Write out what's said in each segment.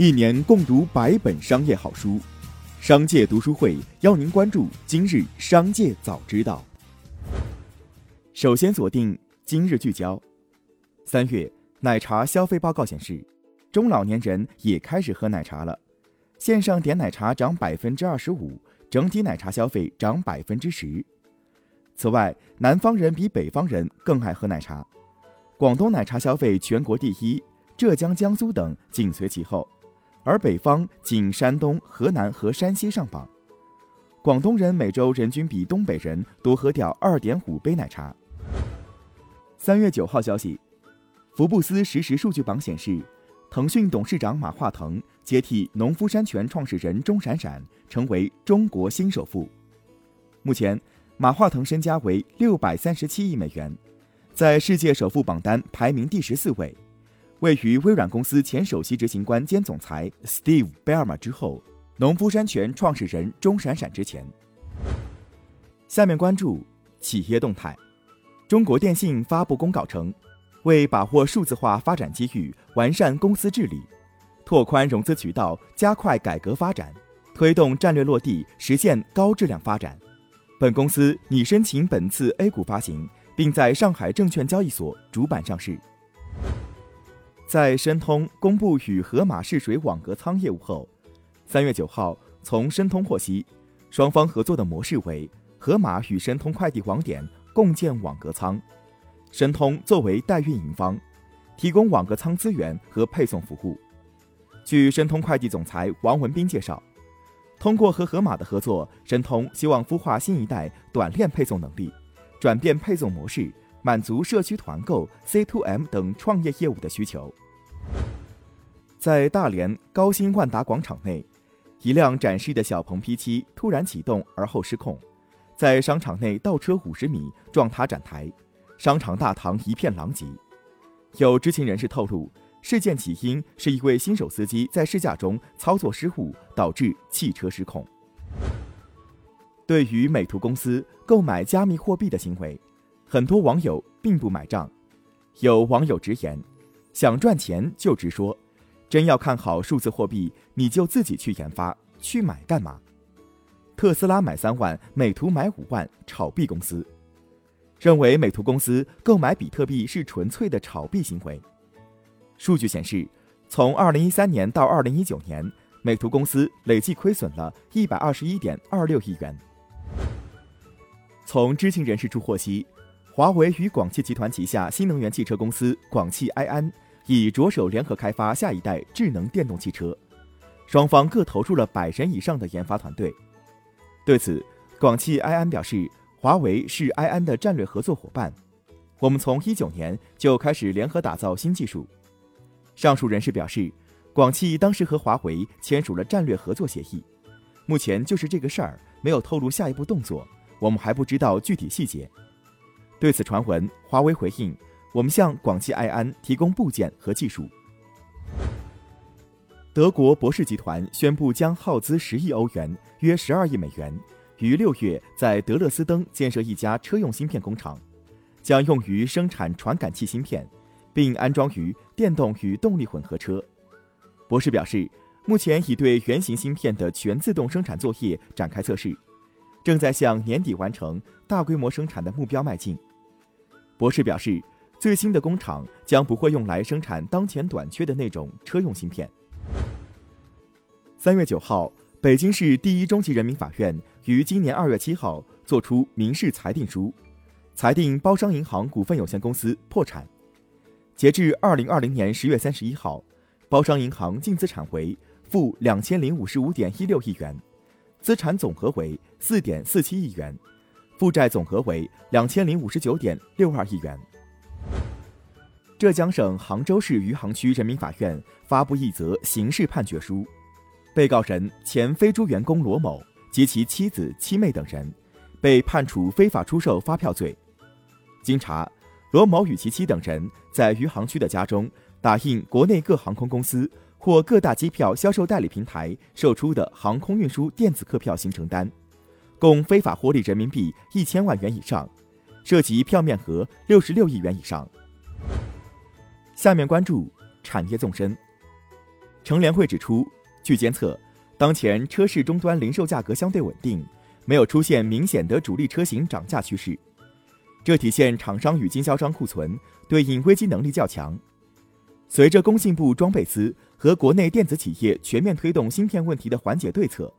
一年共读百本商业好书，商界读书会邀您关注今日商界早知道。首先锁定今日聚焦。三月奶茶消费报告显示，中老年人也开始喝奶茶了，线上点奶茶涨百分之二十五，整体奶茶消费涨百分之十。此外，南方人比北方人更爱喝奶茶，广东奶茶消费全国第一，浙江、江苏等紧随其后，而北方仅山东、河南和山西上榜。广东人每周人均比东北人多喝掉二点五杯奶茶。三月九号消息，福布斯实时数据榜显示，腾讯董事长马化腾接替农夫山泉创始人钟闪闪，成为中国新首富。目前。马化腾身家为六百三十七亿美元，在世界首富榜单排名第十四位，位于微软公司前首席执行官兼总裁 Steve Ballmer 之后，农夫山泉创始人钟闪闪之前。下面关注企业动态，中国电信发布公告称，为把握数字化发展机遇，完善公司治理，拓宽融资渠道，加快改革发展，推动战略落地，实现高质量发展。本公司拟申请本次 A 股发行，并在上海证券交易所主板上市。在申通公布与盒马试水网格仓业务后，三月九号，从申通获悉，双方合作的模式为盒马与申通快递网点共建网格仓，申通作为代运营方，提供网格仓资源和配送服务。据申通快递总裁王文斌介绍。通过和盒马的合作，申通希望孵化新一代短链配送能力，转变配送模式，满足社区团购、C2M 等创业业务的需求。在大连高新万达广场内，一辆展示的小鹏 P7 突然启动而后失控，在商场内倒车五十米，撞塌展台，商场大堂一片狼藉。有知情人士透露。事件起因是一位新手司机在试驾中操作失误，导致汽车失控。对于美图公司购买加密货币的行为，很多网友并不买账。有网友直言：“想赚钱就直说，真要看好数字货币，你就自己去研发，去买干嘛？”特斯拉买三万，美图买五万，炒币公司认为美图公司购买比特币是纯粹的炒币行为。数据显示，从二零一三年到二零一九年，美图公司累计亏损了一百二十一点二六亿元。从知情人士处获悉，华为与广汽集团旗下新能源汽车公司广汽埃安已着手联合开发下一代智能电动汽车，双方各投入了百人以上的研发团队。对此，广汽埃安表示，华为是埃安的战略合作伙伴，我们从一九年就开始联合打造新技术。上述人士表示，广汽当时和华为签署了战略合作协议，目前就是这个事儿，没有透露下一步动作，我们还不知道具体细节。对此传闻，华为回应：我们向广汽埃安提供部件和技术。德国博世集团宣布将耗资十亿欧元（约十二亿美元）于六月在德勒斯登建设一家车用芯片工厂，将用于生产传感器芯片。并安装于电动与动力混合车。博士表示，目前已对原型芯片的全自动生产作业展开测试，正在向年底完成大规模生产的目标迈进。博士表示，最新的工厂将不会用来生产当前短缺的那种车用芯片。三月九号，北京市第一中级人民法院于今年二月七号作出民事裁定书，裁定包商银行股份有限公司破产。截至二零二零年十月三十一号，包商银行净资产为负两千零五十五点一六亿元，资产总和为四点四七亿元，负债总和为两千零五十九点六二亿元。浙江省杭州市余杭区人民法院发布一则刑事判决书，被告人前飞猪员工罗某及其妻子、妻妹等人被判处非法出售发票罪。经查。罗某与其妻等人在余杭区的家中打印国内各航空公司或各大机票销售代理平台售出的航空运输电子客票行程单，共非法获利人民币一千万元以上，涉及票面额六十六亿元以上。下面关注产业纵深。乘联会指出，据监测，当前车市终端零售价格相对稳定，没有出现明显的主力车型涨价趋势，这体现厂商与经销商库存对应危机能力较强。随着工信部装备司和国内电子企业全面推动芯片问题的缓解对策，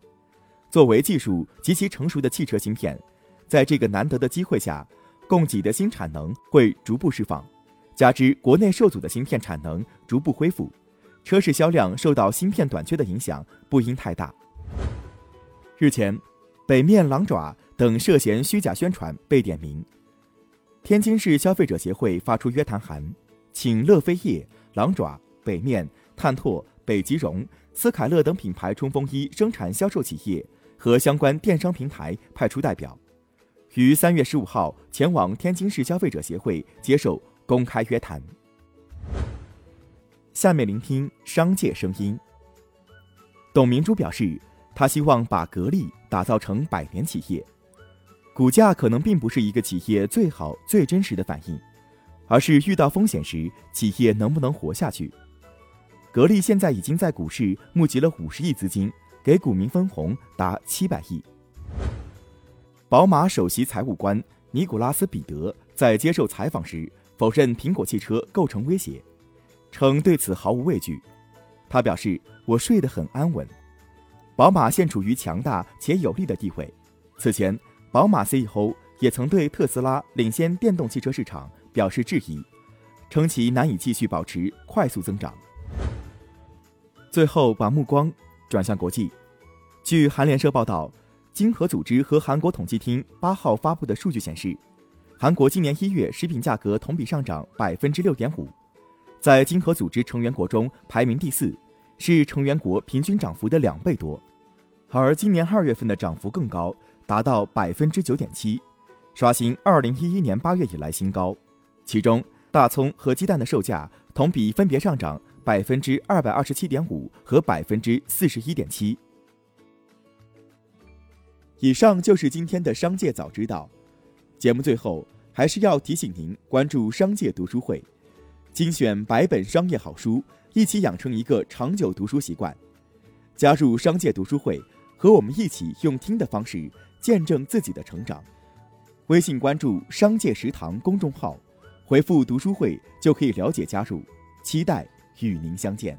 作为技术极其成熟的汽车芯片，在这个难得的机会下，供给的新产能会逐步释放，加之国内受阻的芯片产能逐步恢复，车市销量受到芯片短缺的影响不应太大。日前，北面、狼爪等涉嫌虚假宣传被点名，天津市消费者协会发出约谈函，请乐飞业。狼爪、北面、探拓、北极绒、斯凯勒等品牌冲锋衣生产销售企业和相关电商平台派出代表，于三月十五号前往天津市消费者协会接受公开约谈。下面聆听商界声音。董明珠表示，他希望把格力打造成百年企业，股价可能并不是一个企业最好、最真实的反应。而是遇到风险时，企业能不能活下去？格力现在已经在股市募集了五十亿资金，给股民分红达七百亿。宝马首席财务官尼古拉斯·彼得在接受采访时否认苹果汽车构成威胁，称对此毫无畏惧。他表示：“我睡得很安稳。”宝马现处于强大且有利的地位。此前，宝马 CEO 也曾对特斯拉领先电动汽车市场。表示质疑，称其难以继续保持快速增长。最后，把目光转向国际。据韩联社报道，经合组织和韩国统计厅八号发布的数据显示，韩国今年一月食品价格同比上涨百分之六点五，在经合组织成员国中排名第四，是成员国平均涨幅的两倍多。而今年二月份的涨幅更高，达到百分之九点七，刷新二零一一年八月以来新高。其中，大葱和鸡蛋的售价同比分别上涨百分之二百二十七点五和百分之四十一点七。以上就是今天的商界早知道。节目最后还是要提醒您关注商界读书会，精选百本商业好书，一起养成一个长久读书习惯。加入商界读书会，和我们一起用听的方式见证自己的成长。微信关注“商界食堂”公众号。回复读书会就可以了解加入，期待与您相见。